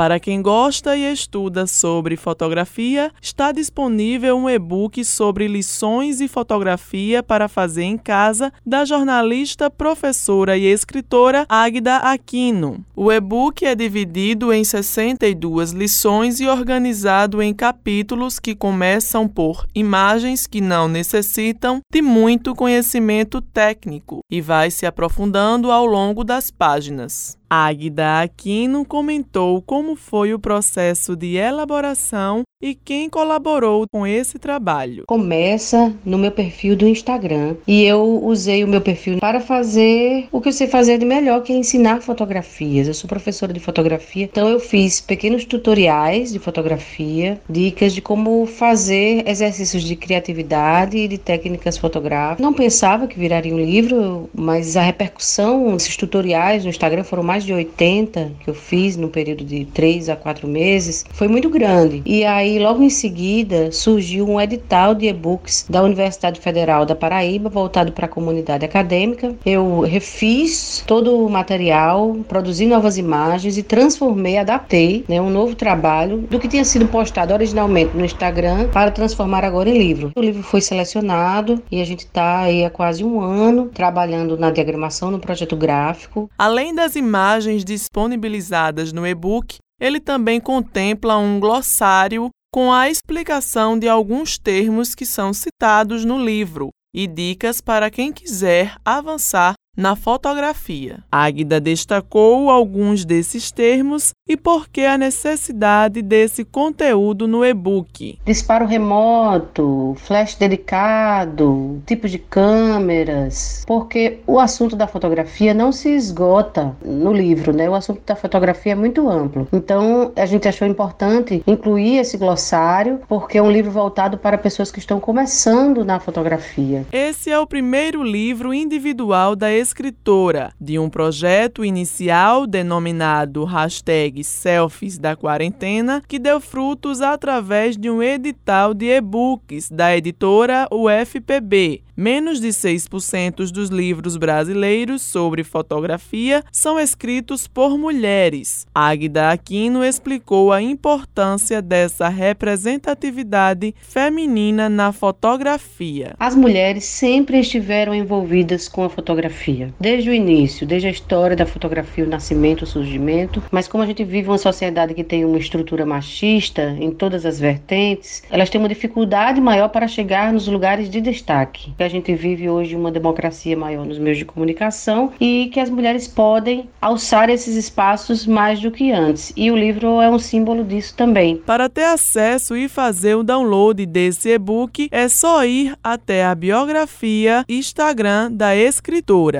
Para quem gosta e estuda sobre fotografia, está disponível um e-book sobre lições e fotografia para fazer em casa da jornalista, professora e escritora Águida Aquino. O e-book é dividido em 62 lições e organizado em capítulos que começam por imagens que não necessitam de muito conhecimento técnico e vai se aprofundando ao longo das páginas. Águida Aquino comentou como foi o processo de elaboração e quem colaborou com esse trabalho. Começa no meu perfil do Instagram e eu usei o meu perfil para fazer o que eu sei fazer de melhor, que é ensinar fotografias. Eu sou professora de fotografia, então eu fiz pequenos tutoriais de fotografia, dicas de como fazer exercícios de criatividade e de técnicas fotográficas. Não pensava que viraria um livro, mas a repercussão desses tutoriais no Instagram foram mais de 80 que eu fiz no período de 3 a 4 meses, foi muito grande. E aí aí, logo em seguida, surgiu um edital de e-books da Universidade Federal da Paraíba, voltado para a comunidade acadêmica. Eu refiz todo o material, produzi novas imagens e transformei, adaptei né, um novo trabalho do que tinha sido postado originalmente no Instagram para transformar agora em livro. O livro foi selecionado e a gente está aí há quase um ano trabalhando na diagramação, no projeto gráfico. Além das imagens disponibilizadas no e-book, ele também contempla um glossário com a explicação de alguns termos que são citados no livro e dicas para quem quiser avançar na fotografia. Águida destacou alguns desses termos e por que a necessidade desse conteúdo no e-book. Disparo remoto, flash dedicado, tipo de câmeras, porque o assunto da fotografia não se esgota no livro, né? O assunto da fotografia é muito amplo. Então, a gente achou importante incluir esse glossário, porque é um livro voltado para pessoas que estão começando na fotografia. Esse é o primeiro livro individual da escritora de um projeto inicial denominado hashtag Selfies da Quarentena, que deu frutos através de um edital de e-books da editora UFPB. Menos de 6% dos livros brasileiros sobre fotografia são escritos por mulheres. Águida Aquino explicou a importância dessa representatividade feminina na fotografia. As mulheres sempre estiveram envolvidas com a fotografia fotografia, desde o início, desde a história da fotografia, o nascimento, o surgimento. Mas como a gente vive uma sociedade que tem uma estrutura machista em todas as vertentes, elas têm uma dificuldade maior para chegar nos lugares de destaque. A gente vive hoje uma democracia maior nos meios de comunicação e que as mulheres podem alçar esses espaços mais do que antes. E o livro é um símbolo disso também. Para ter acesso e fazer o download desse e-book, é só ir até a biografia Instagram da escritora.